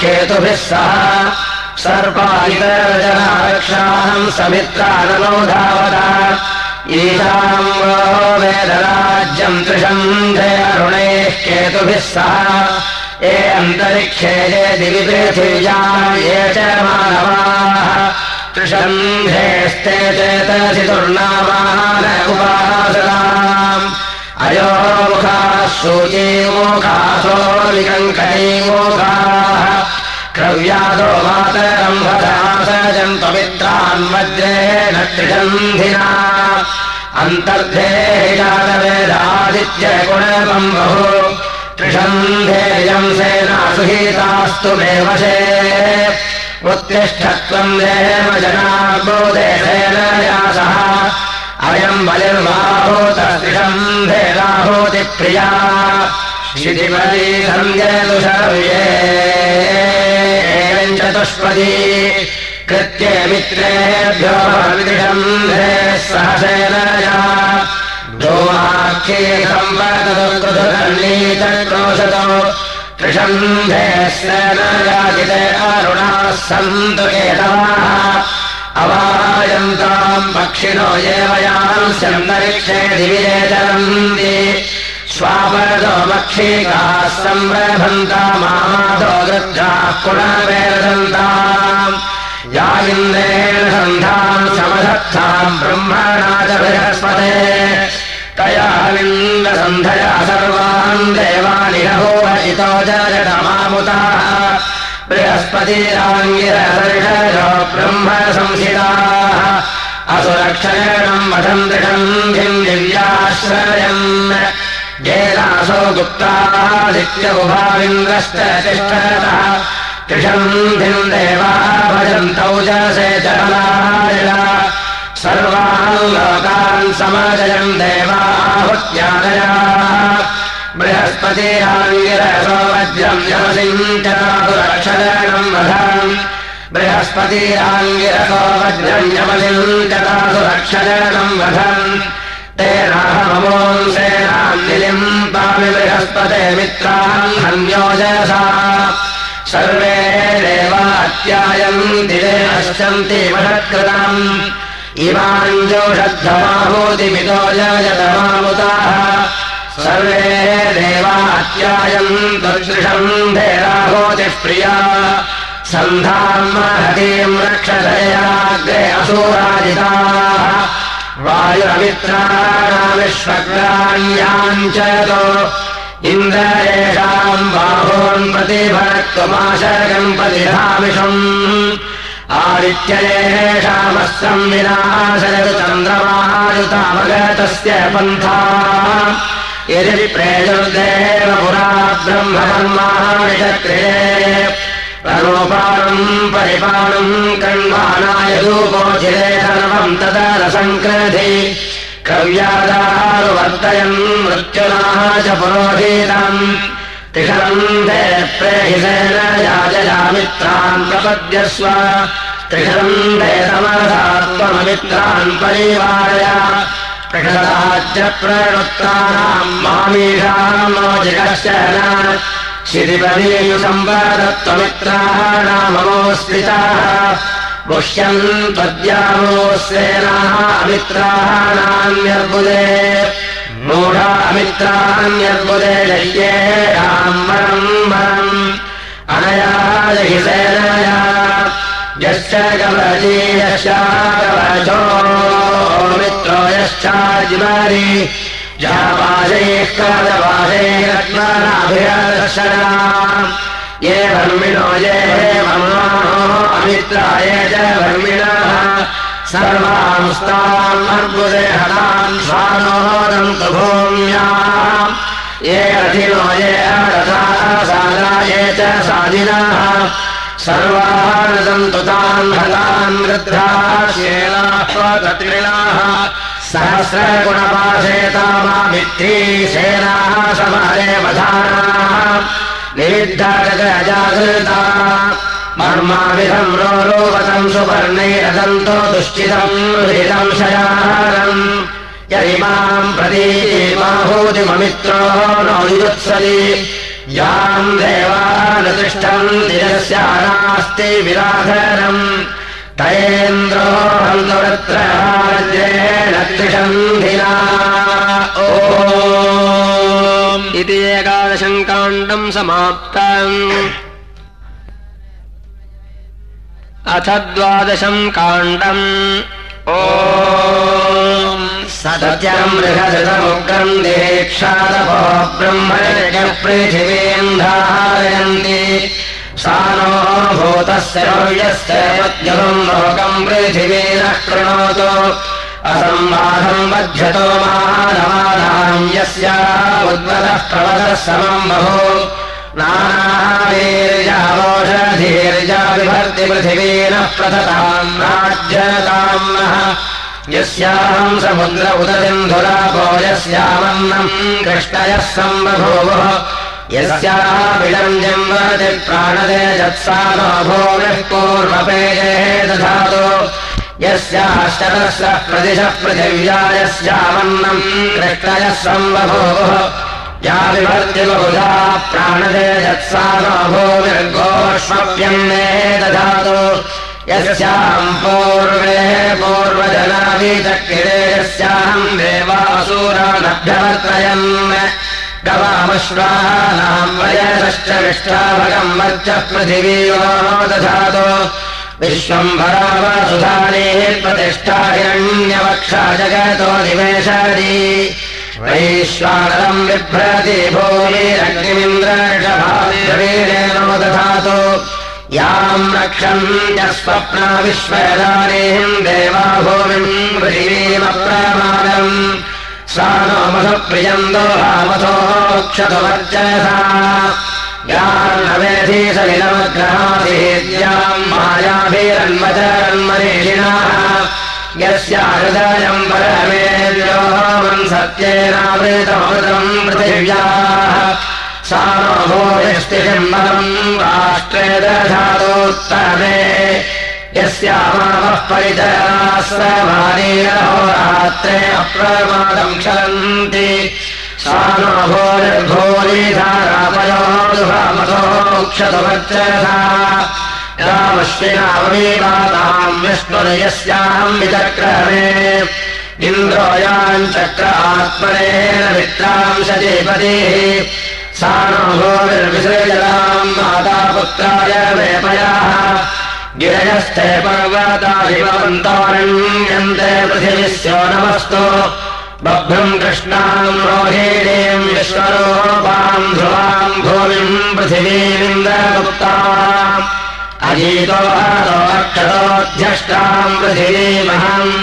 केतुभिः सह सर्पादितरजनारक्षाहम् समित्राननो धावता ईशाम् वेदराज्यम् त्रिषन्धे अरुणैः केतुभिः सह ये अन्तरिक्षे ये दिवि पृथिव्याम् ये च मानवाः। त्रिषन्धेस्ते चेतसि दुर्नामान उपासनाम् अयो मुखाः क्रव्यादो मातरम्भदासजम् पवित्रान् वज्रेण त्रिगन्धिना अन्तर्धे जातवेदादित्यगुणकम् बहु। त्रिषन्धेयम् सेना सुहीतास्तु मे वशे। उत्तिष्ठत्वम् देव जनार्बोदेशेन यासः अयम् बलिर्बाहोत त्रिषन्धे राहोतिप्रिया शिथिपदी सञ्जयतुषर्ये चतुष्पदी। कृत्ये मित्रेभ्यो विदिषन्धे सहसेनया दोमाख्ये सम्पदकृतनीचक्रोशतो त्रिषन्धे सेनयाजिते अरुणाः सन्तु केतवाः सन्तरिक्षे दिविजे चरन्ति स्वापरतो मक्षीकाः सम्रभन्तामादो गृद्धाः पुनर्वेदन्ताम् या इन्द्रेण सन्धाम् समधत्ताम् ब्रह्मणा च बृहस्पते। तया विन्दसन्धया सर्वान् देवानि जगतमामुताः बृहस्पतिराङ्गिरसर्षयो ब्रह्म संसिताः असुरक्षरणम् वठम् दृढम् दिव्याश्रयम् येनासो गुप्तादित्यबुभाविन्द्रश्च तिष्ठतः त्रिषन्धिम् देवाः भजन्तौ च से चलाय सर्वान् लोकान् समजयम् देवाहुत्यादया बृहस्पतिराङ्गिरसो वज्रम् यमसिञ्चतासुरक्षरणम् वधाम् यमसिञ्चतासुरक्षरणम् वधम् तेनाहमोम् सेनान्निलिम् पामि बृहस्पते मित्रान् हन्योजसा सर्वे देवात्यायम् दिवे पश्यन्ति महत्कृतम् इमाञ्जोषद्धमाहूतिमितो जयतमामुताः सर्वे देवात्यायम् तदृशम् धेराहोतिः प्रिया सन्धाम् महतीम् रक्षदयाग्रे असूराजिताः वायुरमित्राणामिश्वग्राण्याम् च इन्द्रेषाम् बाहोन् प्रतिभक्त्वमाशर्गम् प्रतिधामिषम् आदित्ययेषामस्त्रम् विनाशयतु चन्द्रमायुतावगतस्य पन्था यदि प्रेजुर्देव पुरा ब्रह्मकर्माणि चक्रिये प्रलोपानम् परिपालम् कण्वानाय रूपोचिरे सर्वम् तदा रसङ्क्रधि कव्यादारुवर्तयन् मृत्युनाः च पुरोधीतम् त्रिषरन्धे प्रेहिसेन याजयामित्रान् प्रपद्यस्व। त्रिषरन्धे समर्थात्ममित्रान् परिवारय। प्रषदाच्च प्रणुत्तानाम् मामीषाम् जिगश्च गुह्यम् त्वद्यामो सेनाः अमित्राणान्यर्बुदे मूढामित्रान्यर्बुदे शय्येषाम् वरम् वरम् अनया हि सेनया। यश्च कवची यश्चाकवचो मित्रो यश्चाजिमारि जापाशैः ये धर्मिणो ये हे ममानोः अमित्राये च धर्मिणः सर्वांस्तान्मर्गुदे हतान् स्वानोदम् प्रभूम्याम् ये रथिनो ये रथाः सादा ये च साधिनाः सर्वाः रसन्तु हतान् वृद्धाः शेलाः त्रिणाः सहस्रगुणपाशेतामामित्री सेनाः वधानाः निविद्धाजगजागृता मर्माविधम् रोरोवतम् सुवर्णैरदन्तो दुश्चितम् हृदम् शयारम् यरिमाम् प्रतीमाहूतिममित्रो नो युत्सलि याम् देवानुतिष्ठम् दिनस्य नास्ति विराधनम् त्रिषन्धिना ओ इति एकादशम् काण्डम् समाप्तम् अथ द्वादशम् काण्डम्। ओ सत्यम् बृहदमुग्रम् दीक्षादपो ब्रह्मपृथिवीम् पद्यम् लोकम् पृथिवीनः कृणोतु। असम्बाधम् बध्यतो मानवानाम् यस्य उद्वतः प्रवतः समम् बहु। नानावीर्यावोषधीर्या विभर्ति पृथिवीनः प्रथताम् राज्यताम् नः। यस्याहम् समुद्र उदसिन्धुरापो यस्यामन्नम् कृष्णयः सम्बभूवः यस्याः विडम् जम्बति प्राणदे जत्सा नो भूमिः पूर्वपेजे दधातु। यस्याश्चरस्य प्रतिशः पृथिव्या यस्यामन्नम् कृष्णयः सम्बभूवः या विभर्ति बहुधा प्राणदे जत्सा नो भूमिर्गोष्मप्यन्ने दधातु। यस्याम् पूर्वे यस्याहम् देवासूरानभ्यवर्तयन् गवामश्वानाम् वयसश्च विष्टाभगम् वर्चः पृथिवीयो दधातु विश्वम्भरावसुधानेः प्रतिष्ठा हिरण्यवक्षा जगतो निवेशादि। वैश्वानरम् बिभ्रति भूमिरग्निमिन्द्रषभावीरेणो दधातु याम् रक्षन्त्यस्वप्ना विश्वदानेम् देवा भूमिम् पृथिवीमप्रमादम् सा नो मधुप्रियम् दोहामथोक्षतुवर्चसा यान्नवेधी सलिलमग्रहादिहेद्याम् मायाभिरन्मचरन्मनीषिणाः यस्या हृदयम् परमेव्योमम् सत्येनावृतमृतम् पृथिव्याः। सा नो भूयस्तिशिम्बलम् राष्ट्रे दधातोत्तमे यस्यामावः परिचरास्रवाणीरहोरात्रे अप्रमादम् क्षरन्ति। सा नो भोर्भोरिधारापयोक्षतुवर्चसा रामश्विनावमीवाताम् विष्णुर्यस्याहम् विचक्रमे। इन्द्रोयाम् चक्र आत्मनेन मित्राम् सजीपतिः सा नो भोर्विसृजलाम् माता पुत्राय वेपयाः गिरयस्थे पर्वतादिवन्तारण्यन्ते पृथिविस्यो नमस्तु। बभ्रम् कृष्णाम् रोहिणीम् विश्वरूपाम् ध्रुवाम् भूमिम् पृथिवीमिन्द्रगुप्ता अजीतो अक्षतोऽध्यष्टाम् पृथिवीमहम्।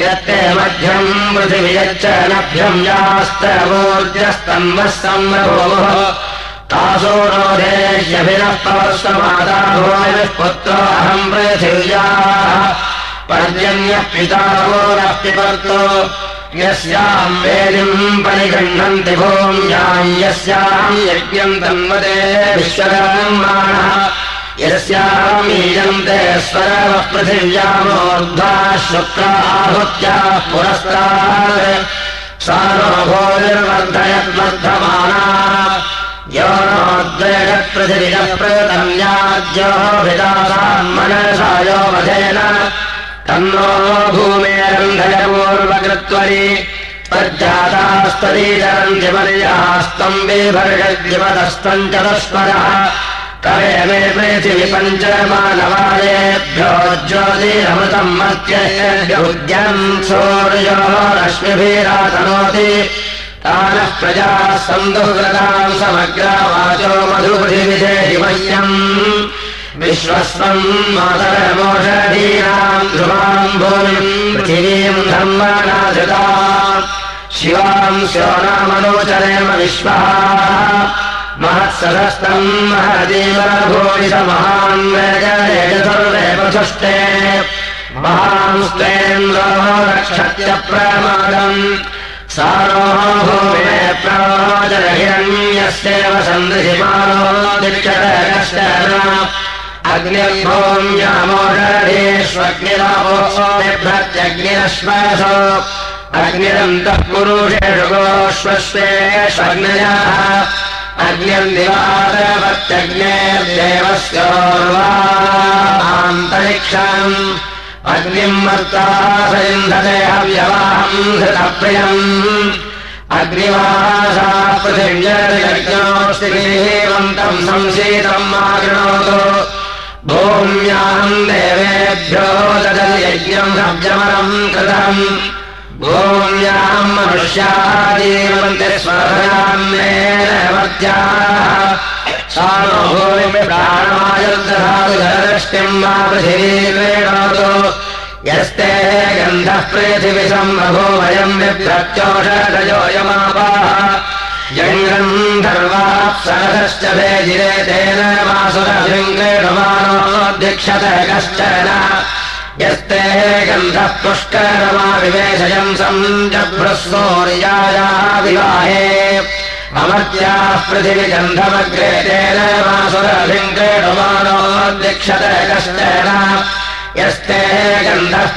यत्ते मध्यम् पृथिवियच्च नभ्यम् यास्तवोर्जस्तन्वः सम्भोः तासो रोधेष्यभिनः पवस्वमाता भोजः पुत्रोऽहम् पृथिव्याः पर्जन्यः पिता पिबर्तो यस्याम् वेदिम् परिगृह्णन्ति भूम्याम् यस्याम् यज्ञम् तन्वते विश्वकर्माणः। यस्यामीयन्ते स्वरवः पृथिव्यामोर्ध्वा शुक्राहुत्याः पुरस्तात्। सा नो भोजर्वर्धयद्वर्धमाना यो नोद्वेगपृथिविनः प्रतन्याद्यो विदासान्मनसा यो वधेन तन्नो भूमेरन्धयपूर्वकृत्वरि तज्जातास्तरीचरन्ति मर्यास्तम् बिभर्गद्यवदस्तम् चतस्वरः करे मे पृथिवि पञ्चमानवायेभ्यो ज्योतिरमृतम् मत्येभ्योद्यम् सूर्यो रश्मिभिरातनोति तानः प्रजाः सन्दुहृताम् समग्रावाचो विश्वस्वम् मातरमोषधीनाम् ध्रुवाम् भूमिम्। पृथिवीम् धर्मणा धृता शिवाम् स्योनामनोचरेम विश्वः। महत्सदस्तम् महदेव भूरिष महान् प्रसुष्टे महांस्तेन्द्रो रक्षत्य प्रमादम् प्रवाचरहिरण्यस्यैव सन्दृशिमानो दीक्षत अग्निर्भूम्यामोषधीष्वग्निरापो बिभ्रत्यग्निरश्वासो अग्निरन्तः पुरुषेषु गोश्वस्वेष्वग्नयः अग्न्यन्दिवादवत्यग्नेर्देवस्योर्वान्तरिक्षम् अग्निम् वर्तास इन्धते हव्यवाहम् हृतप्रियम् अग्निवासा पृथिव्यज्ञोऽस्तिवन्तम् संशीतम् आगृणोतु। भूम्याहम् देवेभ्यो ददयज्ञम् हव्यमरम् कृतम्। भूम्याम् मनुष्याः जीवन्ति स्वभयान्येनवत्याः सा नो भूमि प्राणायुर्दधातु जलदृष्टिम् वा पृथिवीर्वेणोतु यस्ते गन्धः पृथिविषम् बभो वयम् बिभ्रत्योषधयोयमापाः यङ्गन्धर्वाप्सरश्च भेजिरे तेन वासुरशृङ्गेणमानोऽध्यक्षत कश्चन। यस्ते गन्धः पुष्करमाविवेशयम् सञ्जभ्रस्वोर्यायाविवाहे अमर्त्याः पृथिविगन्धमग्रे तेन वासुरशृङ्गेणमानोऽध्यक्षत कश्चन यस्ते गन्धः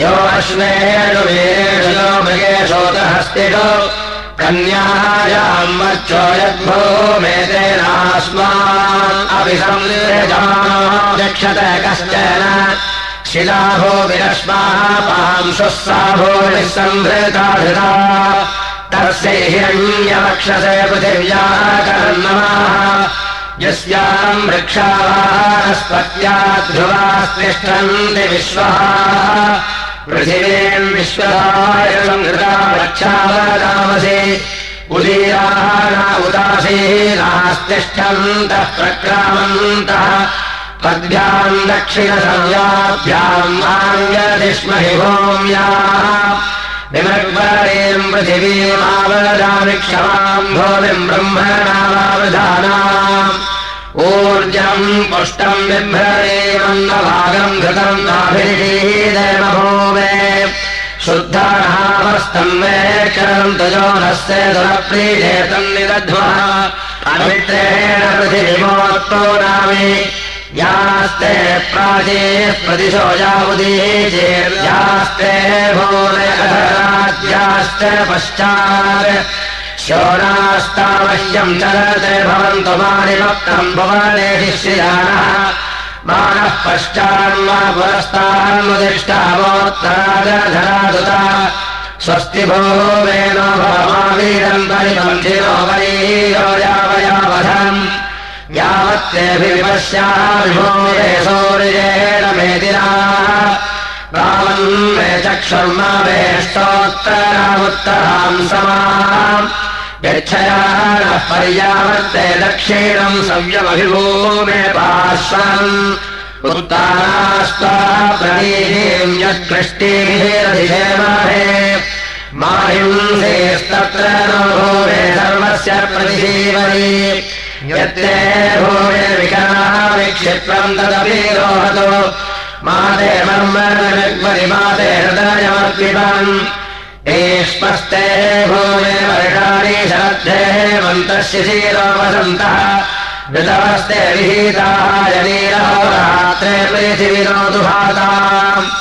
यो अश्वेषु वीरेषु यो मृगेशोतहस्तिषु कन्यायाम् वक्षो यद्भो मेतेनास्मान् अपि संक्षत कश्चन शिलाभो विरश्माः पांशुः साभो निःसम्भृता धृता। तस्य हिरण्यवक्षसे पृथिव्याः कर्णमाः यस्याम् वृक्षावाहस्पत्यात् ध्रुवास्तिष्ठन्ति विश्वः। पृथिवीम् विश्वदाय संहृता वृक्षावदामसि उदीराः न उदासीनास्तिष्ठन्तः प्रक्रामन्तः पद्भ्याम् दक्षिणशव्याभ्याम् आङ्गलिष्महि होम्याः विमग्वारीम् पृथिवीमावदामिक्षमाम् भोविम् ब्रह्मणावावधानाम् ऊर्जम् पुष्टम् बिभ्ररेवन्नभागम् घृतम् नाभिरीदेवभूवे शुद्धानामस्तम् मे करन्तु दुरप्रीजेतम् निदध्वः अमित्रेण पृथिवीमोत्तो यास्ते प्राचे प्रदिशो यावुदीचेर्यास्ते भूनयधराज्याश्च पश्चात् शोरास्तावश्यम् चरते भवन्तु मानिमक्तम् भुवने शिष्यानः मानः पश्चान्मा पुरस्तान्मुदिष्टावोत्तराजधरादुता स्वस्ति भूमेन भवमावीरम् परिबन्धिनो वरीयो यावयावधम् यावत्तेऽभिविपश्याभिभूये सौर्येण मेदिना रामन् मे चक्षुर्मा वेष्टोत्तरामुत्तराम् समाम् यच्छयाः नः पर्यावर्ते दक्षिणम् सव्यमभिभूमे पार्श्वम् उत्तानास्त्वा प्रणीम् यत्कृष्टिभिरधिषेमहे माहिंसेस्तत्र नो भूमे सर्वस्य प्रतिजीवनी यत्ते विक्षिप्रम् तदपि रोहतो। माते मर्मणि माते एष्पस्ते भूमे वर्षाणि शरद्धेः मन्तस्य शिरो वसन्तः पृथिविनोतु भाताम्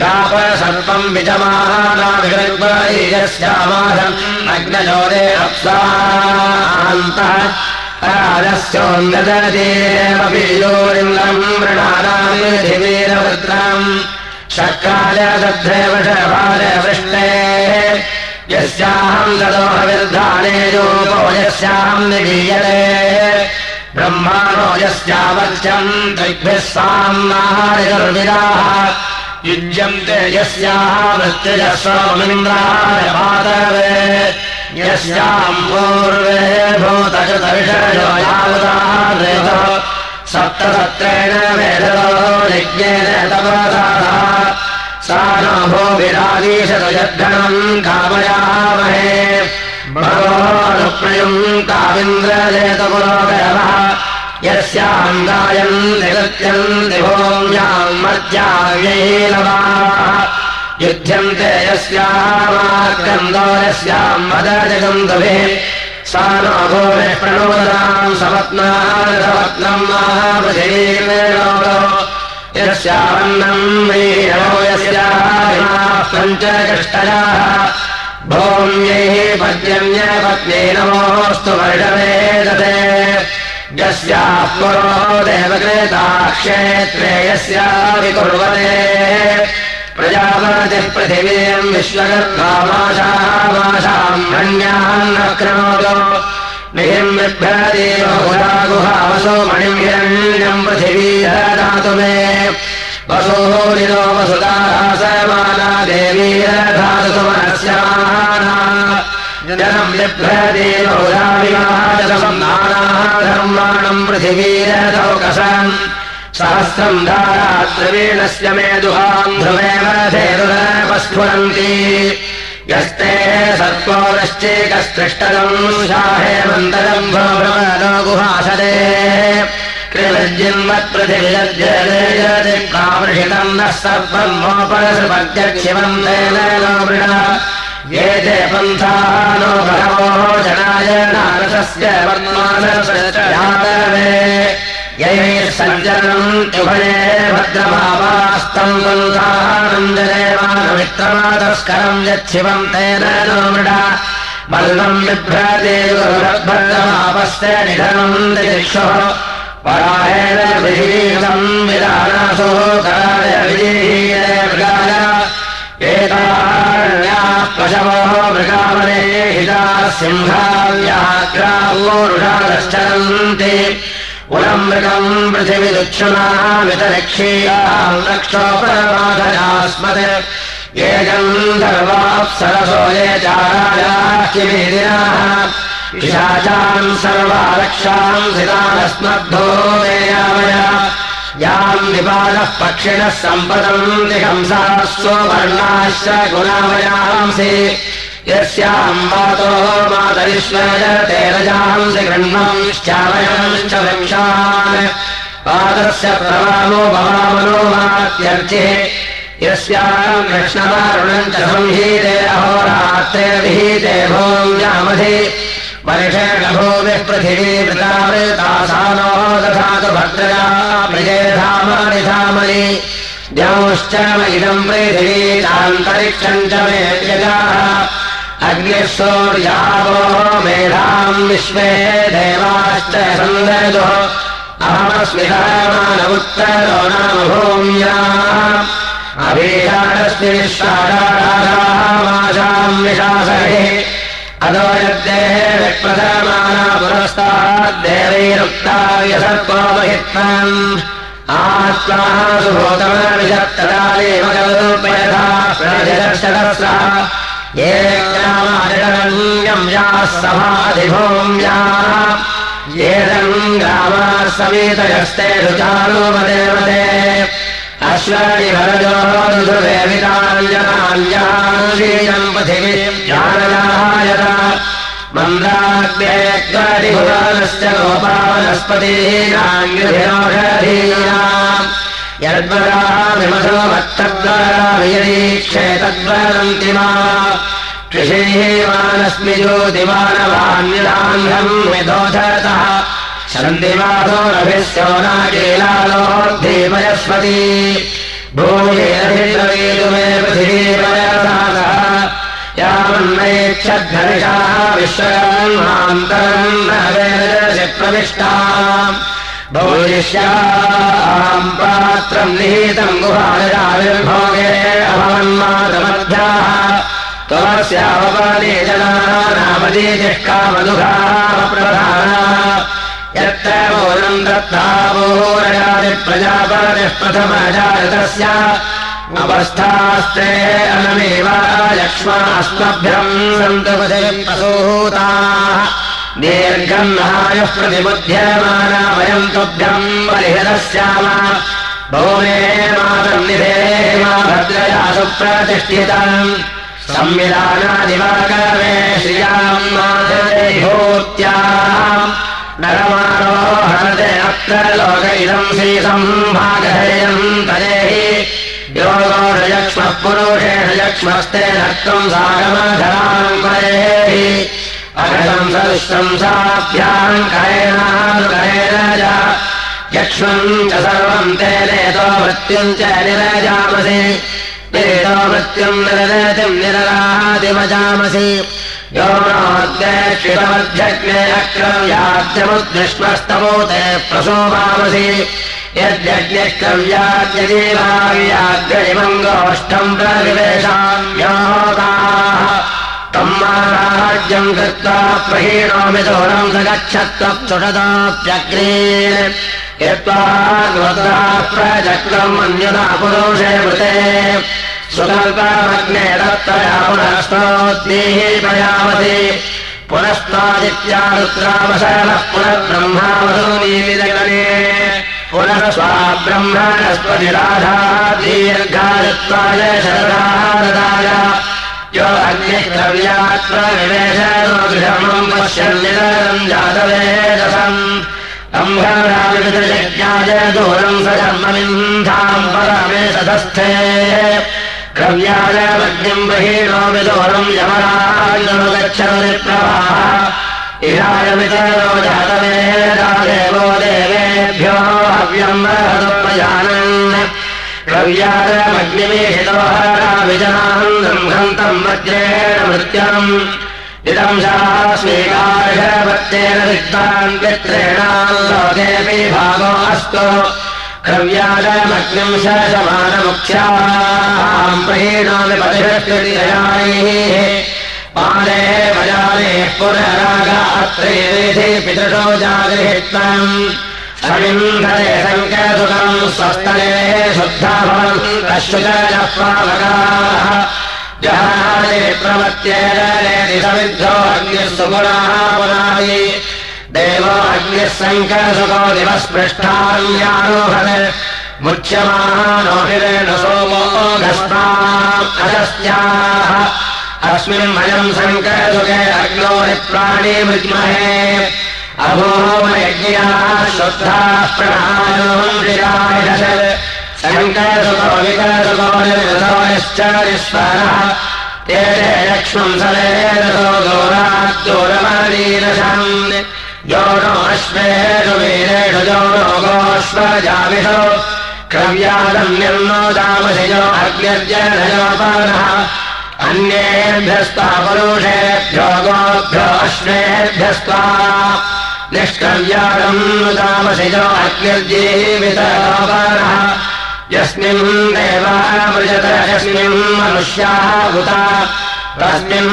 दापसर्पम् विजमानाभिगर्भयस्यामासम् अग्नजोरे अप्सान्तः राजस्योन्नदतीरेमपि योरिन्द्रम् मृणानाम् पृथिवीरवृत्रम् शक्रालदध्रेवशभालवृष्टे यस्याहम् ददोहविर्धाने रूपो यस्याहम् निगीयते ब्रह्माणो यस्यावच्यम् त्रिग्भिः साम्नाहारिदुर्विदाः युज्यन्ते यस्याः मृत्युजस्वमिन्द्राय पादवे यस्याम् पूर्वे भूतचतर्षयो यावदादेव सप्तसत्रेण वेदो यज्ञेन तपसाः सा न भो विराजीशतयद्धनम् कामयामहे। भगवानुप्रयुम् कामिन्द्रजेतपुरोगरवः यस्याम् गायम् निगत्यम् दिभोम्याम् मर्त्याव्यैलवाः युध्यन्ते यस्यामाकन्दो यस्याम् वदजगन्तभिः सा नो भूमिः प्रणोदनाम् सपत्नाम् सपत्नम् महापृथिवीर्वेणो यस्यावन्नम् यस्याः पञ्चकष्टयाः भौम्यैः पद्यन्यपत्न्यै नमोऽस्तु वर्षवेदते यस्याः पुरो देवकृताक्षेत्रे यस्याविकुर्वते प्रजापतिः पृथिवीम् विश्वगर्भामाशामाशाम् मण्यान् अक्रोतो निहिम् बिभ्रदेवसो मणिम् हिरण्यम् पृथिवी दातु मे। वसोः निरो वसुदासमाना देवी धातु सुमनस्याना जनम् बिभ्रदेवसम् नानाः धर्माणम् पृथिवीरथौकसम् सहस्रम् धारात्रवीणस्य मे दुहाम् ध्रुवेव धेरुरपस्फुरन्ति यस्ते भ्रमणो गुहासदे। कृपृथिविलज्जलेजदिक्कामृषितम् नः सर्वमोपरसृपत्यक्षिवम् तेन मृण ये ते पन्थाः नो बहवो जनाय नारसस्य वर्मानसवे यैः सञ्चरणम् तुभये भद्रभावास्तम् बन्धानन्ददेवानमित्रमातस्करम् यच्छिवम् तेन नो मृडा। बल्लम् बिभ्रते भद्रभावस्य निधनम् दिक्षुः पराहेण विहीनम् विदानासो कराय विजीहीय मृगाय। एतान्याः पशवो मृगामने हिताः सिंहाव्याग्रावोरुषाश्चरन्ति पुनम् मृगम् पृथिविदुक्षुणा वितरक्षीयाम् रक्षोपरमाधयास्मत् ये गन्धर्वाप्सरसो ये चारायाः किमेदिनाः पिशाचान् सर्वा रक्षाम् सितानस्मद्धो याम् विपादः पक्षिणः सम्पदम् दिहंसाः स्ववर्णाश्च गुणामयांसि यस्याम् वातो मातरिश्वर तेरजांसि गृह्णंश्चावयंश्च वृक्षान्। पादस्य प्रवामो भवामनो मात्यर्चिः यस्याम् कृष्णवारुणम् च संहीते अहोरात्रे विहीते भोङ्गामधि वर्षेण भूमिः पृथिवी वृतावृतासानो दधातु भद्रया धामानि धामनि। द्यौश्च इदम् पृथिवी चान्तरिक्षम् च मे यजाः सूर्यावो मेधाम् विश्वे देवाश्च सन्ददुः अहमस्मितामानमुत्तरो नाम विश्वासाम् विशासहे अदो यद्देः विप्रधमाना पुरस्ताद्देवैरुक्ता यसर्पोपहित्वम् आत्मा सुभूतमविषत्तदादेव कल्पयथा प्रजदर्शदस्रः ये ग्रामादिरण्यम् याः सभाधिभूम्याः ये ग्रामाः समेतयस्ते रुचारोपदेवते अश्वनि वरजोरुधुरेविताञ्जनान्याम् पृथिवीम् जानयायत मन्दाग्नेक्वादिभुवानस्य गोपावनस्पतीनाङ्गिभिरोषधीनाम् यद्वरामिमधो मत्तद्वरामियरीक्षे तद्वरन्ति मा कृषीवानस्मि ज्योतिमानवान्यदान्धम् विदोधतः सन्धिवासोरभिस्यो नागेलालोद्धीमयस्पति भूयेरभिद्रवीतु मे पृथिवीपयसादः यावन्नैक्षद्धनिषाः विश्वकर्मान्तरम् नवेदशि प्रविष्टा भूयिष्याम् पात्रम् निहितम् गुहाविर्भोगे अभवन्मातमध्याः त्वस्यावपादे जनाः नामदीतिः कामदुघाः प्रधाना यत्र मूलम् दत्तावोरजातिप्रजापतिः प्रथमजातस्य अवस्थास्ते अनमेव लक्ष्मास्मभ्यम् प्रसूताः दीर्घम् नहायुः प्रतिबुध्यमाना वयम् तुभ्यम् बलिहदस्याम भूमे मातम् निधेः मा भद्रया सुप्रतिष्ठितम्। संविधानादिवाकर्मे श्रियाम् मातृभूत्याम् नरमारोहणते अत्र लोक इदम् श्रीसम्भागधेयम् तदेहि योगोषयक्ष्मः पुरुषेण यक्ष्मस्ते नक्तम् सागमधराम् करेहि अघटम् सदृष्टम् साभ्याम् करेणानुकरेण यक्ष्मम् च सर्वम् ते नेतो मृत्युम् च निरजामसि। नेतो मृत्युम् निरतिम् निररादिमजामसि यो नोद्यक्षितमध्यग्ने अक्रव्याद्यमुद्विष्मस्तमो ते प्रसोमामसि यद्यज्ञक्रव्याद्यदेवाव्याग्रयिमम् गोष्ठम् प्रविवेशाम्योगाः तम् महाराज्यम् कृत्वा प्रहीणोमि दूरम् स यत्त्वा प्रचक्रम् अन्यदा पुरुषे मृते। सुकल्पमग्ने दत्तया पुनस्तोद्देः प्रयामति पुनस्त्वादित्यारुद्रावशनः पुनर्ब्रह्मावसूनीविदगणे पुनः स्वाब्रह्मणस्पतिराधा दीर्घायत्वाय शरदाय विवेशम् पश्यन्निरम् जातवेदसम् सम्भराविविधयज्ञाय दूरम् स धर्ममिन्धाम् परमे सदस्थे क्रव्यायमग्निम् बहीणो विदूरम् यमराजो गच्छति प्रवाह इहायमितरो जातवेदादेवो देवेभ्यो हव्यम् क्रव्यायमग्निमेहितो रव्यारमग्निमेहितोहाराविजनाहम् ब्रह्मन्तम् वज्रेण मृत्यम्। इदम् शास्मीकार्हवत्तेन विद्वान् पित्रेणाल्लोकेऽपि अस्तु। क्रव्याजमग्निम् शशमानमुख्याम् प्रहीणोमि पतिभिः पाले भजाने पुनरागात्रे पितृशो जागृहितम् जागृहित्वम् समिन्धरे सङ्कसुखम् स्वस्तने शुद्धा प्रवत्येति समिद्धो अग्निः सुगुणाः पुरायि देवो अग्निः सङ्कसुखो दिवस्पृष्ठान्यारोहन् मुच्यमानोहिरेण सोमो गस्ताम् अस्मिन् वयम् सङ्कसुखे अग्नो प्राणी मृग्महे अभोमयज्ञाः शुद्धाः प्रणायोः शङ्करसुखो विकरसुखो निर्वश्चरिश्वरः ते लक्ष्मम् सलेरसो दोराद्दूरमरीरसम् यो नो अश्वेषु वीरेषु यो नो गोष्वजाविषु क्रव्यादम् निर्नो दामसिजो अग्निर्जनयोपानः। अन्येभ्यस्त्वा पुरुषेभ्यो गोभ्यो अश्वेभ्यस्त्वा दामसिजो अग्निर्जीवितयोपानः यस्मिन् देवामृजत यस्मिन् मनुष्याः उत तस्मिन्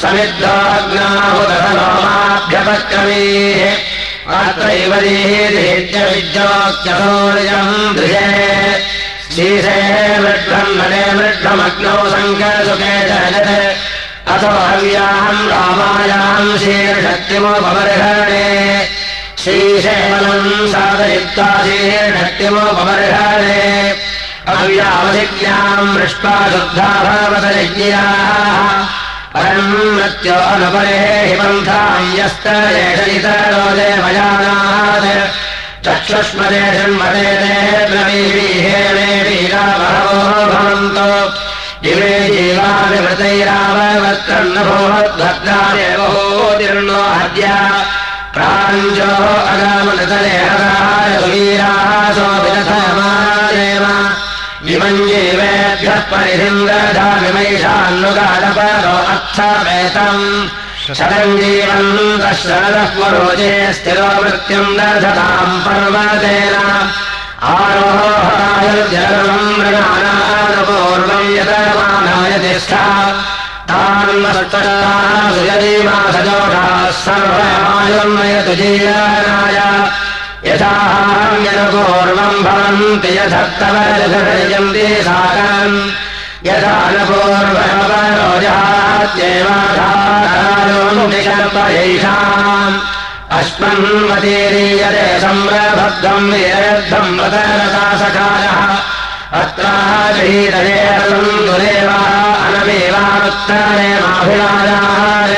समिद्धोऽग्नाहुतसलोमाभ्यपक्रमीः अत्रैव देहेत्यविद्योक्त्यसौर्यम् दृशे शीशे मृड्ढम् नले मृड्ढमग्नौ सङ्कसुखे जगत् अथो हव्याहम् रामायाम् शीर्षक्तिमोपवर्षणे श्रीशेवलम् साधयित्वा शीर्षक्तिमोपवर्षणे अव्यावधिज्ञाम् मृष्टा शुद्धा भवतयज्ञाः परम् मृत्यो अनुपरे हि पन्थायस्तरेषयितरो देवयानात् चक्षुष्मदेशन्मते ते प्रवीवीहेणे वीरावहवो भवन्तो इमे जीवानिवृतैराववत्कर्णभोद्भद्रादेवोदीर्णो हद्या प्राञ्जो अगामनतले हराय सुवीरासो विदधमादेव। विमञ्जीवेभ्यः परिहिन्द्रधामिमैषान्नुगाडपरो अर्थवेतम् शरञ्जीवन्तः शरदः पुरोजे स्थिरो मृत्युम् दधताम् पर्वतेन मृगानानुपूर्वम् यतमानाय तिष्ठा तान्मस्तुजदीमासजोषाः सर्वमायुर्नयतु जीवनाय यथान्यनुपूर्वम् भवन्ति यथक्तवजन्ति साकम् यथा न पूर्वमरोजहात्येवाधारायोऽनुकल्पयैषाम् अश्मन्मतीरीयते सम्रभद्रम् वीरद्धम् वदनता सखायः अत्राहीतयेतम् दुरेवा अनमेवानुत्तरेमाभिराजाय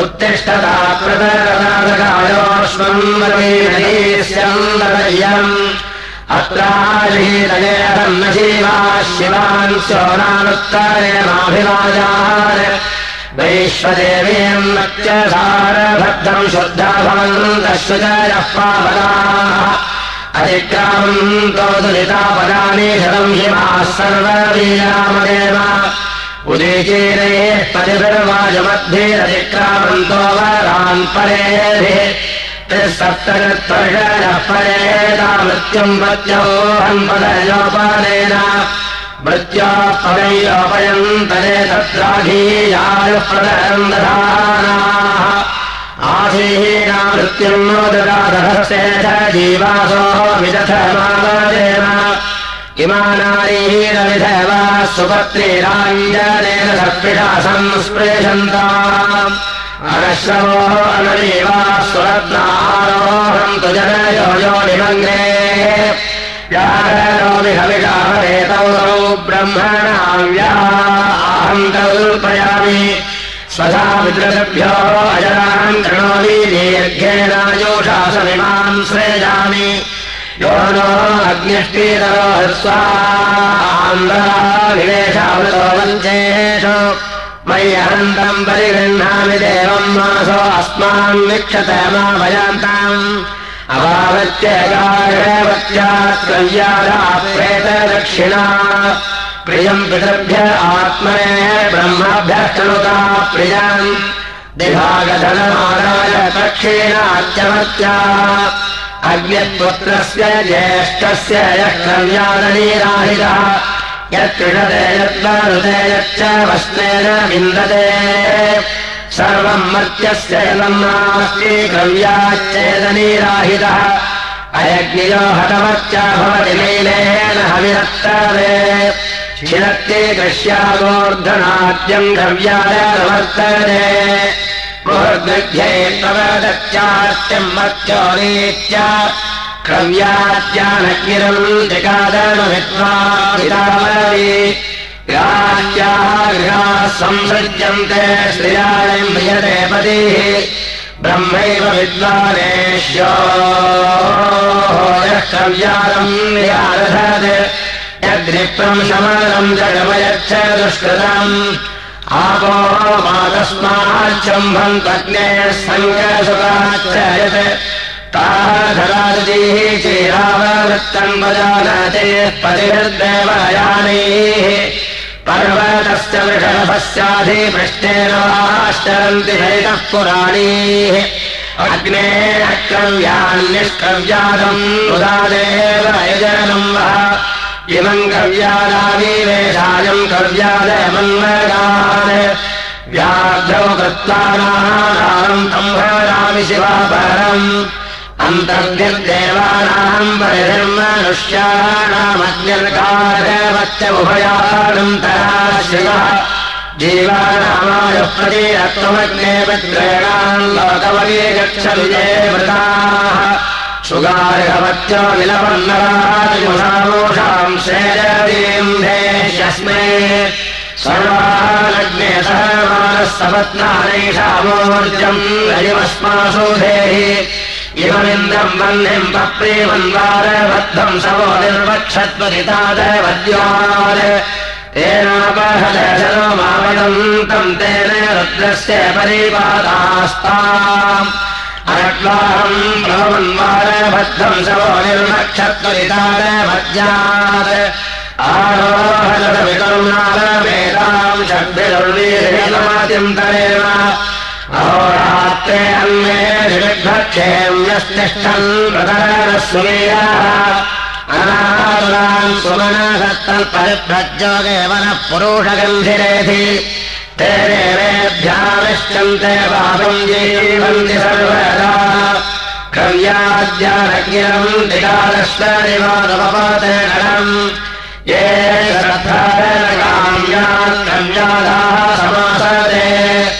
उत्तिष्ठता प्रतरतासकायोऽश्वन्मतीर्यम् अत्राहीतयेतम् न जीवा शिवान् शोनानुत्तरेमाभिराजाय वैश्वदेवीम् सारभद्रम् शुद्धा भवन्तः पावनाः अधिक्रामम् कौतुलितापदानि शतम् हिमाः सर्ववीरामदेव। उदीचीरैः परिभिर्वाजमद्भिरधिक्रामन्तो वरान् परेभिः। सप्तचत्वर्षः परेता मृत्युम् प्रत्योहम् पदयोपानेन मृत्या पदैयोपयन्तरे तत्राघीयायुः प्रदरम् दधानाः आधीहीना मृत्युम् नो ददादहस्ते जीवासो विदधमादेव इमानारीहीनविधव सुपत्नीराञ्जनेन सर्पिषा संस्पृशन्ता। अनश्रवो अनरीवा सुरत्नारोहम् तु जनयो यो निमङ्गे व्याहरोमिहविषाहरेतौ ब्रह्मणाव्या अहम् कल्पयामि स्वधा विद्रभ्यो अजरान् कृणोमि दीर्घेणायोषासमिमान् सृजामि यो नो अग्निष्टीतरो हस्वान्धराविवेशामृतो वञ्चेषु। मय्यनन्तम् परिगृह्णामि देवम् मासो अस्मान् वीक्षत मा भयान्ताम् प्रेतदक्षिणा प्रियम् पितृभ्य आत्मने ब्रह्माभ्यः शृणुता प्रियम्। दिभागधनमादाय दक्षिणाच्यवत्या अग्निपुत्रस्य ज्येष्ठस्य यः कल्याणनीराहितः। यत्कृषते यद्वारुते यच्च वस्त्रेण विन्दते सर्वम् मर्त्यस्य नास्ति कव्याच्चेदनीराहितः अयज्ञयो हतवच्च भवति लीलेन हविरत्तरे शिरत्ये कृष्यागोर्धनाद्यम् गव्यादवर्तते गोर्गृध्ये प्रवदत्यात्यम् मर्चोरीत्य क्रव्याद्यानगिरम् गृहाः संसृज्यन्ते श्रियायम् प्रियते पतिः ब्रह्मैव विद्वानेश्यो यः कव्यादम् निरारधत् यद्रिप्रम् शमनम् जगमयच्छ दुष्कृतम्। आपो मातस्माच्छम्भम् तज्ञे सङ्गसुखाच्च यत् ताधराजीः चेरावृत्तम् वजानते पतिर्देवयानैः वाश्चरन्ति चैतः पुराणीः। अग्ने अक्रव्यान्निष्कव्यादम् उदादेव यजनम् वः। इमम् कव्यादाविवेशायम् कव्यादयमन्वगान् व्याघ्रौ कृत्वानाम् तम्भरामि शिवापरम् अन्तर्निर्देवानाम् परिधर्मनुष्याणामग्निर्गारवच्च उभयानन्तरा शिवः। जीवानामायुः प्रतीरत्वमग्ने विग्रेणाम् लोकवगे गच्छ श्रेयदीम् देश्यस्मे सर्वालग्ने सहमानः सपत्नानैषामोर्जम् रजिमस्मासु धेहि इममिन्द्रम् वह्निम् पप्रेमन्वारबद्धम् सवो निर्वक्षत्वरितादवद्यात् तेनापहदशनो मावदन्तम् तेन रुद्रस्य परिपादास्ताम्। अरट्वाहम् भवन्वारबद्धम् सवो निर्वक्षत्वरितादवद्यात् षड्भिरुर्वीर्यमातिम् तरेव। अहोरात्रे अन्ये ऋग्भक्षेम्यस्तिष्ठन् प्रदरस्वीयाः अनालान् सुमनसत्तल्परिभ्रज्योगेवनः पुरुषगन्धिरेधि ते देवेभ्याविष्टन्ते वापम् जीवन्ति सर्वदा। कव्याद्यानगिरम् दिगादश्वरिवादवपाते नरम्। ये श्रद्धारकाम्यान् कव्यादाः समासते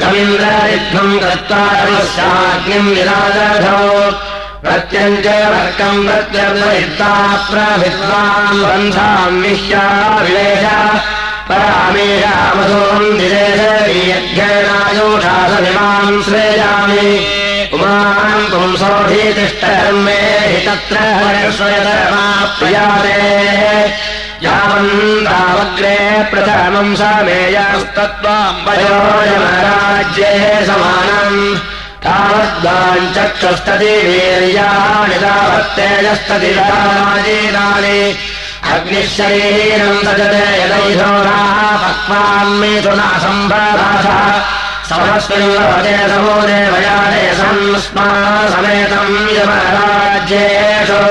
कवीन्द्रयुद्धम् कृत्वा तमस्याग्निम् विराजधौ प्रत्यञ्च प्रभिद्वाम् बन्धाम् विश्याविवेश परामेयामधूम् निरेशयज्ञायोषासनिमाम् श्रेयामि। उमाम् पुंसोऽधितिष्ठमे हि तत्र प्रियाते यावन्तावग्रे प्रथमम् वयोजमराज्ये समानम् तावद्वाञ्चक्षुस्तति वीर्याणि तावत्तेजस्तति राजीराणि अग्निशरीरम् सजते यदैधोराः पक्वान्मेतुना सम्भ्रासः समस्मिन् लभते समोदेवयाने संस्मा समेतम् यमराज्येषु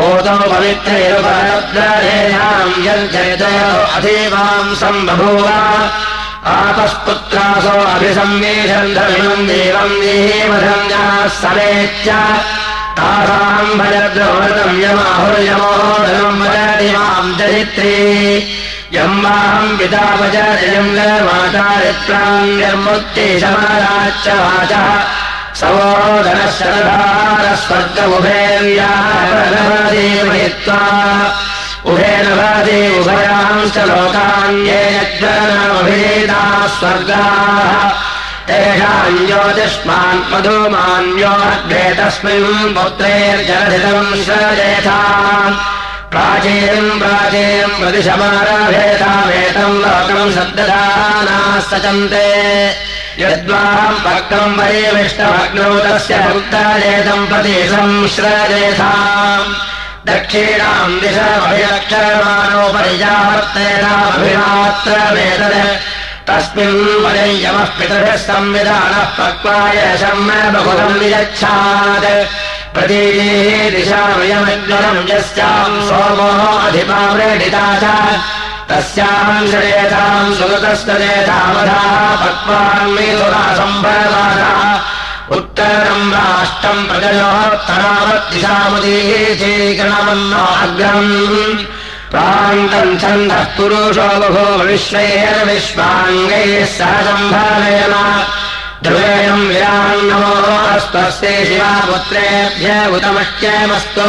पवित्रैरुपरद्रेयाम् यञ्चरितयो अधीवाम् सम्बभूव। आपस्पुत्रासो अभिसंवेशम् धर्मम् देवम् देवधन्याः समेत्य। तासाम् भजद्रवृतम् यमाहुर्यमो धनम् वदतिमाम् चरित्रे। यम् वाहम् पिता वचयम् गर्माचारित्राङ्गर्मुक्ति समाराच्च वाचः सवोदरशरधारस्वर्गमुभेर्यादेवयित्वा उभेन भाति उभयांश्च लोकान्ये यज्ञनामभिनेताः स्वर्गाः तेषाम् ज्योतिष्मान् मधुमान्योऽग्रे तस्मिन् पुत्रेर्जलधितम् श्रजेथा प्राचीनम् प्राचीनम् प्रतिशमाराभेतामेतम् लोकम् सद्दधानाः सचन्ते यद्वाम् भक्तम् परिविष्टभग्नौ तस्य भक्ताजेतम् प्रति संश्रजेथाम् दक्षिणाम् दिशाभिरक्षमाणोपरिजावर्तेनाभिमात्रमेतत् तस्मिन् पर्यमः पितृभिः संविधानः पक्वाय शर्म बहुलम् नियच्छात्। प्रतीः दिशामयमज्वरम् यस्याम् सोमो अधिपाव्रेडिता च तस्याम् सुगतस्तदेतावधा पक्वान्मेतुरा सम्भवादा उत्तरम् राष्ट्रम् प्रजयोत्तरावद्दिशामुदीचीकरणमन्नाग्रम् प्रान्तम् छन्दः पुरुषो बभो विश्वैर्विश्वाङ्गैः सह सम्भावेन ध्रुवेयम् विरान्नमो अस्तस्ये शिवापुत्रेभ्य उतमश्चयमस्तु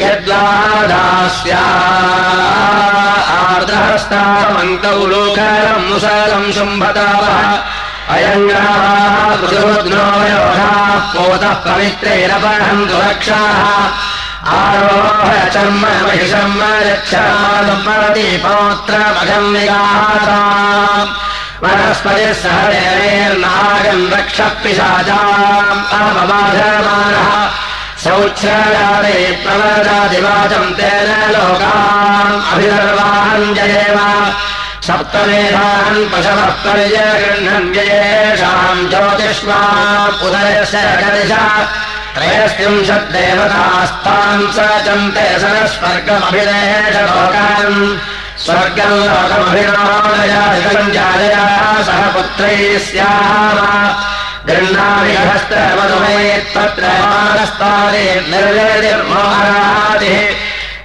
यद्वादास्या आर्द्रहस्तामन्तौ लोकरम् मुसलम् शुम्भतावः। अयङ्गाः पोतः पवित्रैरपहन्तु रक्षाः आरोह चर्म महिषम् रक्षामति पौत्रमघम् विगाता वनस्पतिः सह देवेर्नागम् रक्षः पिशाचाम्। अवबाधमानः लोकाम् अभिसर्वान् जयेव। सप्तमेधान् पशवः पर्यगृह्णन् येषाम् ज्योतिष्मा उदयस्य गदिश त्रयस्त्रिंशद्देवतास्तान् स चन्ते सरस्वर्गमभिदेश लोकान्। स्वर्गम् जायया सह पुत्रैः स्याम गृह्णाभिहस्तमधुमेत्तत्र मानस्तारे निर्वेदिर्मोहरादिः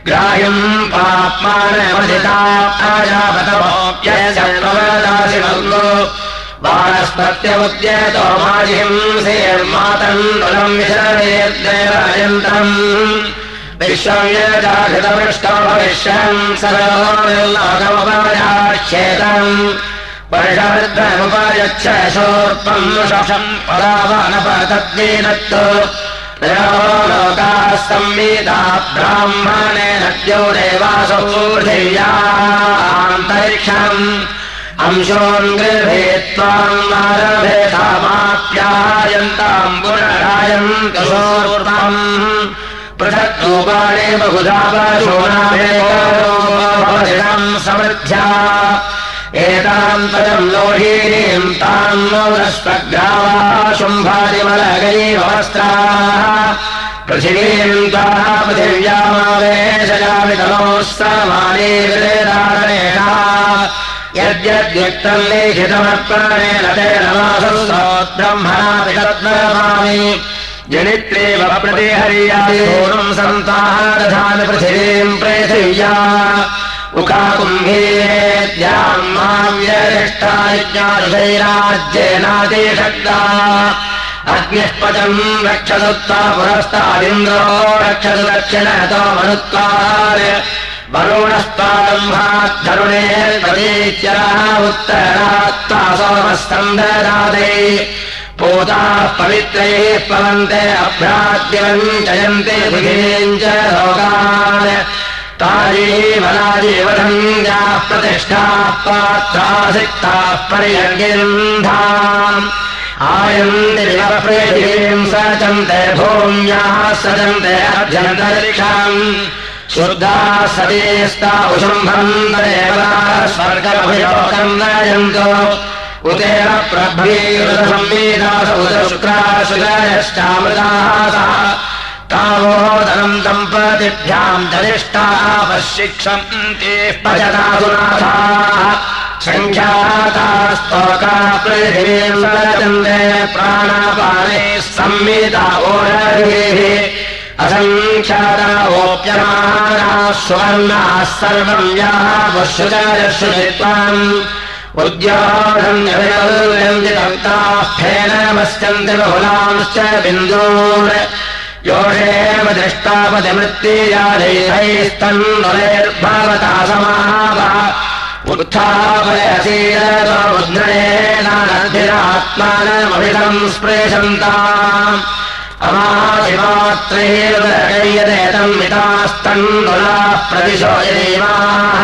ग्राह्यम् पाप्मानमधिता आयापतमोऽप्यस्य प्रवदासि मल्लो वानस्पत्यमुद्यतो माजिहिंसेर्मातण्डुलम् विशरेद्देवयन्तम् विश्वम् यजाघृतपृष्टो भविष्यम् सर्वोर्लोकमुपयाच्छेदम् शोर्पम् शशम् परावनपतद्वीनत्तु लोकाः संवेदा ब्राह्मणेन द्यो देवासौ धिव्यान्तरिक्षम् अंशोऽङ्गृभे त्वाम् मारभेदामाप्यायन्ताम् पुनरायन्तु शोर्पम् पृथक् रूपाणे बहुधा समृद्ध्या पदम् लोहीनीम् ताम् नौरस्वग्रावा शुम्भादिमलगैवस्त्राः पृथिवीम् ताः पृथिव्यामावेशयामितमोः समानेण यद्यद्युक्तम् लेखितमर्पणेन तेन ब्रह्मणापि तत्परमामि जनित्रेव सन्ताः दधामि पृथिवीम् पृथिव्या उकाकुम्भीरेद्याम् माव्यरिष्टा यज्ञादिशैराज्येनादिशक्ता अग्निष्पचम् रक्षदुत्ता पुरस्तादिन्द्रो रक्षतु दक्षिणतो मनुत्वान् वरुणस्तारम्भाद्धरुणे प्रतीत्यः उत्तरात्ता सोमस्तन्दरादे पोताः पवित्रैः पवन्ते अभ्राद्यवञ्चयन्ते पृथिवीम् च लोकान् ताजीवनाजीवधन्याः प्रतिष्ठाः पात्रासिक्ताः पर्यग्यन्धाम् आयन्तिरिवप्रेतीम् सचन्ते भूम्याः सजन्ते अभ्यन्तरिक्षाम् शुद्धाः सतीस्ता उशुम्भम् देवा स्वर्गमभिलोकम् नयन्तो उदेव प्रभ्रीरुदसंवेदास उदशुक्राशुगयश्चामृताः तावोदनम् दम्पतिभ्याम् जनिष्ठापशिक्षन्ते पचतासुनाथाः सङ्ख्यातास्तोका पृथिवीम् सचन्दे प्राणापाने संवेदा ओरभिः असङ्ख्याता ओप्यमानाः सुवर्णाः सर्वम् याः पुष्युजयश्रुत्वाम् उद्योगन्यभिताः फेनमस्यन्ति बहुलांश्च बिन्दून् योषेव दृष्टापतिमृत्तिजालैस्तन्वैर्भवता समापः उत्थापयसीरद्रेणात्मानमभितम् स्पृशन्ताम् अमाशिमात्रैर्दयदेतम् मितास्तन्नुलाः प्रतिशो यदेवाः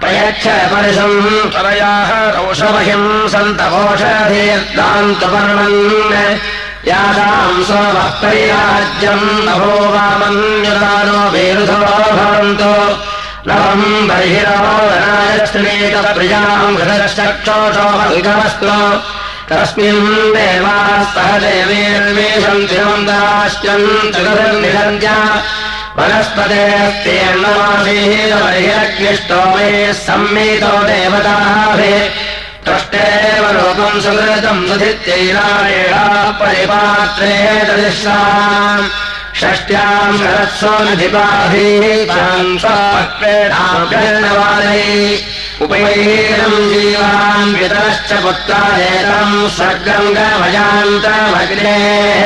प्रयच्छ परशम् परयाः रौषमहिम् सन्तवोषधीर्दान्तपर्वन् यासाम् सोमः परिराज्यम् नभो वामन्युदानो वेरुधो भवन्तो। नवम् हृदश्चक्षोषोमस्तु तस्मिन् देवाः सह देवेर्वेषम् तिरुवन्दाश्चन्त्रिगृनिरञ्ज वनस्पतेऽस्तेर्नवासीरबर्हिरग्निष्टो मे सम्मितो देवताभिः तुष्टेव रूपम् सुकृतम् सुधित्यैरारेणा परिपात्रे ददिश्राम् षष्ट्याम् नधिपाधीताम् स्वप्रेणाभ्यर्णवादै उपैरम् जीवान् वितरश्च पुत्रायेतम् स्वर्गम् गमजान्तमग्नेः।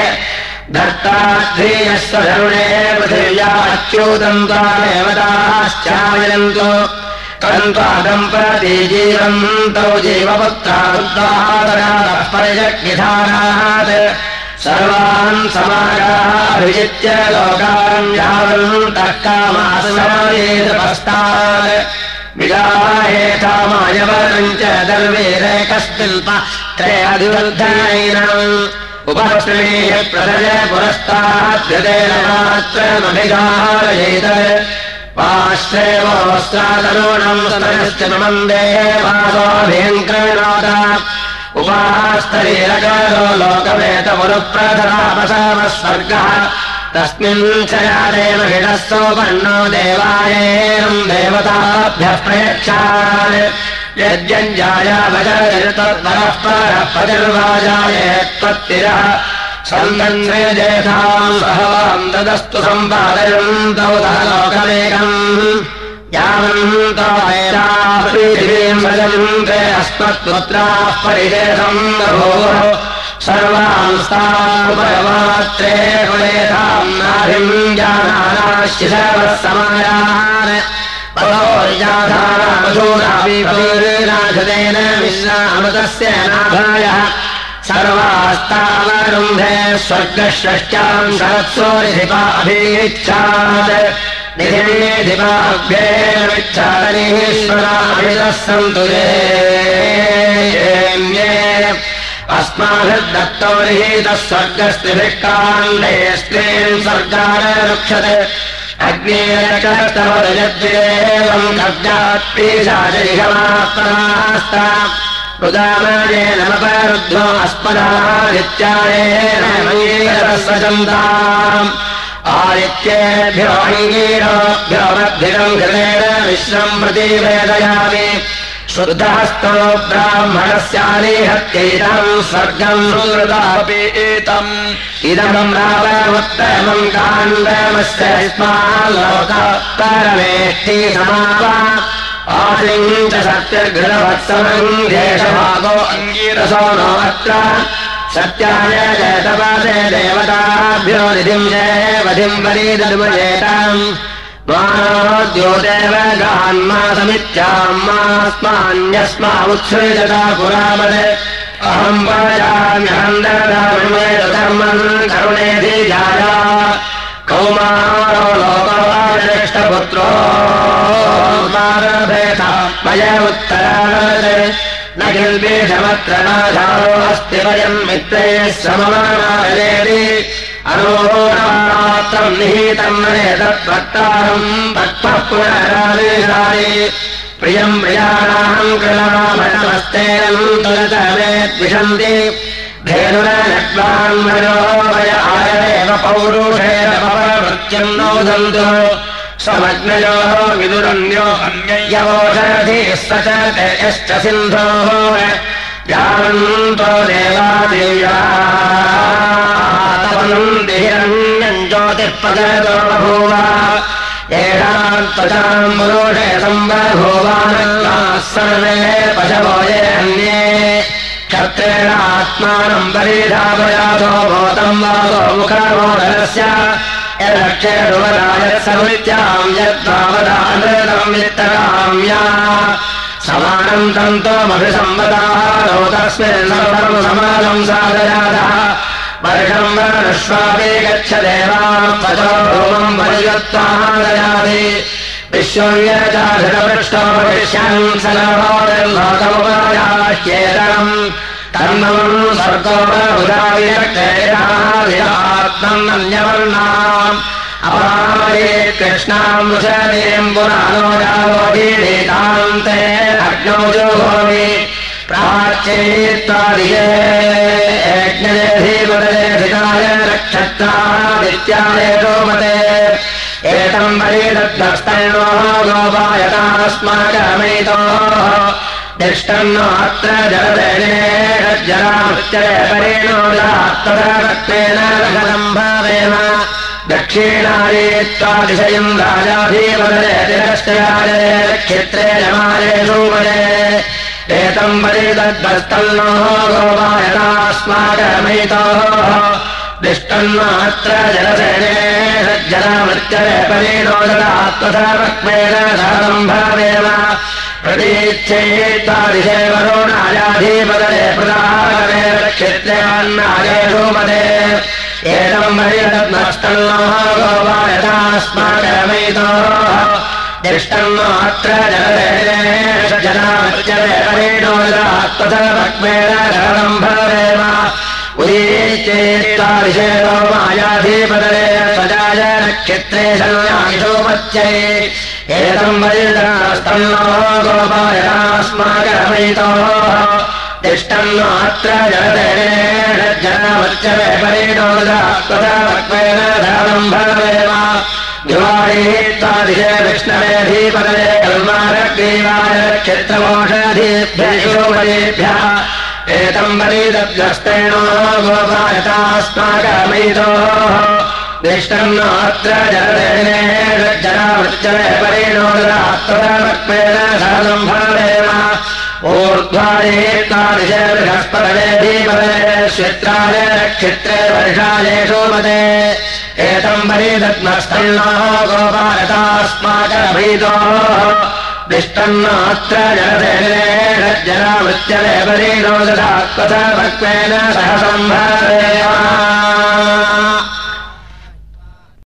धर्ताध्रीयस्य धरुणे पृथिव्याच्यूतम् त्वा देवताश्चायन्तु तन्त्वादम् प्रति जीवन्तौ जीवपुत्रादुद्धातराः परिजग्निधानात् सर्वान् समागाः अभिजित्य लोकान् यावन्तः कामासमयेदपस्तात् विगाहेतामायवनम् च दर्वेरेकस्मिन् पात्रे अधिवर्धनैनम् उपश्रेः प्रदय पुरस्ताद्यतेन मात्रमभिगारयेत वाश्रेवोऽस्त्रादरूणम् स्तरश्च मन्दे वासोऽभियङ्करणाद उपास्तरीरकारो लोकवेतमुरुप्रधरापसामः स्वर्गः तस्मिन् च यादेव हिडः सोपन्नो देवायेनम् देवताभ्यः प्रयच्छान् यज्ञञ्जाया भजतत्परः परः पतिर्वाजाय त्वत्तिरः सन्दन्त्रे जेताम् सहवाम् तदस्तु सम्पादयन्तौ लोकमेकम् यावन्तोम् भजन्ते अस्मत्पुत्राः परिदेशम् सर्वान् स्थापयमात्रे कुलेताम् नाभिम् जानानाश्चि सर्वः विश्रामृतस्य नाभायः स्वर्गषष्ट्याम् शरत्सोरिधिपाभिच्छात् निधिमेधिपाभ्येच्छादनीश्वराभितः सन्तु अस्माभिर्दत्तो निहितः स्वर्गस्त्रिभिः काण्डे स्त्रीन् स्वर्गाय रक्षते अग्नेरक्षस्तमदयद्विदेवम् कब्जात्पीशाचरिषमात्मनास्ता अस्मदादित्यायेन आदित्येभ्यो मद्भिरम् घृतेन विश्वम् प्रति वेदयामि शुद्धहस्तो ब्राह्मणस्यालिहत्यैतम् स्वर्गम् सुहृदापि एतम्। इदमम् रावमुत्तमम् काण्डमस्य स्मालोकपरमेष्टि समावा आलिम् च सत्यघृतवत्समम् देशभागो अङ्गीरसो नो अत्र सत्याय जयतपादे देवताभ्यो निधिम् जयवधिम् वरीदर्मयेताम् द्योदेव गान्मासमित्याम्मास्मान्यस्मामुत्सृजता पुरावत्। अहम् वदाम्यहम् ददामन् करुणेधिजाया कौमारो लोकवादिष्टपुत्रो मारभेता मय उत्तरावत् न किल्बीषमत्र नाधारो अस्ति वयम् मित्रैः सममानायेति अनोरात्रम् निहितम् नेतद्वक्तारम् भक्तः पुनरादेशाय प्रियम् प्रियाणाम् कृणामस्तेनन्तरतमेद्विषन्ति धेनुरनग्वान्मयो वय आयदेव पौरुषेण पवनवृत्यम् नोदन्तु स्वमग्नयोः विदुरन्यो अन्ययवोषधिः स च ते सिन्धोः जानन्तो देवादेव्या हिरण्यम् ज्योतिःपदतो बभूव एषाम् पुरोषे सम्बभूवानः सर्वे पशवोजे अन्ये क्षत्रेण आत्मानम् परिधापयातो भूतम् वासो मुखमोदरस्य नो तस्मिन् समानम् साधयातः वर्षम् वरनश्वापि गच्छ देवाम् पचो भूमम् दयाति विश्वव्यचाधिरपृष्ठोपविश्यम् सलभोदर्लोकमुपायाह्येतम् कर्मम् अन्यवर्णाम् अपामये कृष्णाम् अग्नौ प्राच्येत्वादियेऽग्निधीमदे नक्षत्रादित्यादे गोमते। एतम् वरीदद्भस्तयो गोपायतास्माकमेतोः तिष्ठन्नो अत्र जलदेशरामृत्यय परेणो तथा भावेन दक्षिणायेत्वादिशयम् राजाधीवदे तिरश्चयाक्षेत्रे जमालेषु वदे एतम् गोपायतास्माकमेतोः दिष्टन्नो अत्र जलसेने सज्जनामृत्यय परेणो ददात्मथा पक्मेन सम्भावेन प्रतीच्छेत्तादिशे वरोणायाधीपदे प्रदाहमे क्षेत्रेवान्नायेषु मदे एतम् वरिरत्नस्तन्नो गोपायतास्माकमेतोः दिष्टन्नो अत्र जलदेने जनामृत्यय परेणो ददात्मथा उदीचेत्ताभिषेणो मायाधीपतरे सजाय नक्षत्रे संयाशोपत्यै एतम् वरिदास्तम् नो गोपायनास्माकरमयितोः तिष्ठम् मात्र जगतेन जनावच्चवे धनम् कल्मारग्रीवाय एतम् ददात्मत्वेन सहनम् भवेम। ऊर्ध्वायेत्तादिशे बृहस्पतये धीमते श्वित्राय नक्षत्रे वर्षायेषु मते एतम् वरीदग्नस्तन्नो गोपायतास्माकमयितोः परेणो ददात्मथा भक्त्वेन सह सम्भावेम